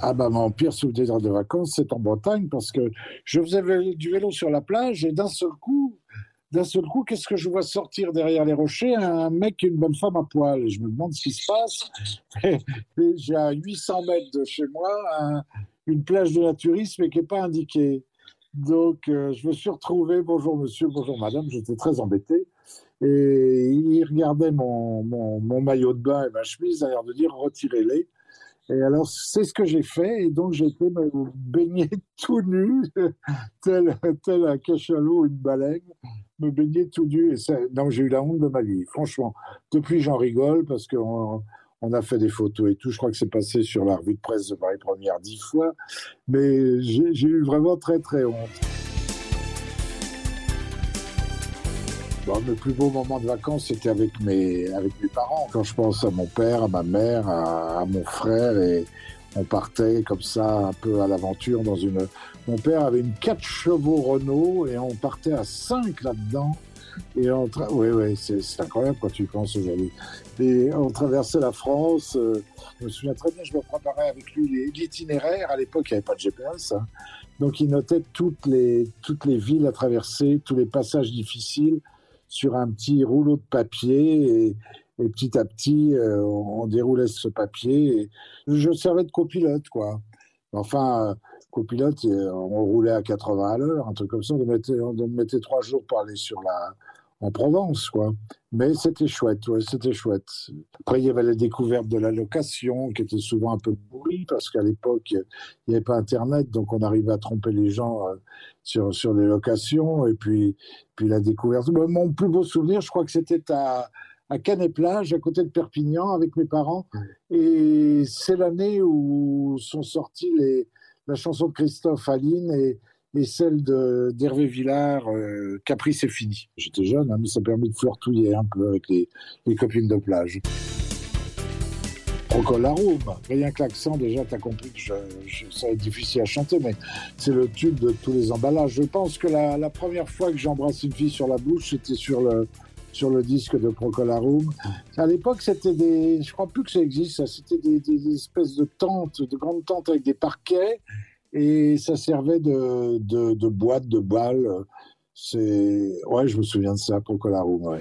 Ah bah mon pire souvenir de vacances, c'est en Bretagne parce que je faisais du vélo sur la plage et d'un seul coup, d'un seul coup, qu'est-ce que je vois sortir derrière les rochers? Un mec et une bonne femme à poil. Et je me demande ce qui se passe. J'ai à 800 mètres de chez moi une plage de naturisme qui n'est pas indiquée. Donc, euh, je me suis retrouvé, bonjour monsieur, bonjour madame, j'étais très embêté. Et il regardait mon, mon, mon, maillot de bain et ma chemise, à l'air de dire retirez-les. Et alors, c'est ce que j'ai fait. Et donc, me baigner tout nu, tel, tel un cachalot, une baleine, me baigner tout nu. Et ça, donc, j'ai eu la honte de ma vie. Franchement, depuis, j'en rigole parce qu'on on a fait des photos et tout. Je crois que c'est passé sur la revue de presse de Paris Première dix fois. Mais j'ai eu vraiment très, très honte. Le plus beau moment de vacances, c'était avec mes, avec mes parents. Quand je pense à mon père, à ma mère, à, mon frère, et on partait comme ça un peu à l'aventure dans une. Mon père avait une 4 chevaux Renault et on partait à 5 là-dedans. Et on tra... Oui, oui, c'est incroyable quand tu penses aujourd'hui. Et on traversait la France. Euh, je me souviens très bien, je me préparais avec lui l'itinéraire. À l'époque, il n'y avait pas de GPS. Hein. Donc, il notait toutes les, toutes les villes à traverser, tous les passages difficiles sur un petit rouleau de papier et, petit à petit, euh, on, déroulait ce papier. Et je servais de copilote, quoi. Enfin, copilote, on roulait à 80 à l'heure, un truc comme ça. On mettait, on mettait trois jours pour aller sur la, en Provence, quoi. Mais c'était chouette, ouais, c'était chouette. Après, il y avait la découverte de la location, qui était souvent un peu pourrie, parce qu'à l'époque, il n'y avait pas Internet, donc on arrivait à tromper les gens euh, sur, sur les locations. Et puis, puis la découverte. Mon plus beau souvenir, je crois que c'était à, à Canet-Plage, à côté de Perpignan, avec mes parents. Et c'est l'année où sont sorties les, la chanson de Christophe Aline et, et celle d'Hervé Villard, euh, Caprice c'est fini. J'étais jeune, hein, mais ça permet de flirtouiller un peu avec les, copines de plage. Procolarum, rien que l'accent, déjà, tu as compris que je, ça va être difficile à chanter, mais c'est le tube de tous les emballages. Je pense que la, première fois que j'embrasse une fille sur la bouche, c'était sur le, sur le disque de Procolarum. À l'époque, c'était des, je crois plus que ça existe, c'était des, espèces de tentes, de grandes tentes avec des parquets et ça servait de, boîte, de balle. C'est ouais, je me souviens de ça, Procolarum. Ouais.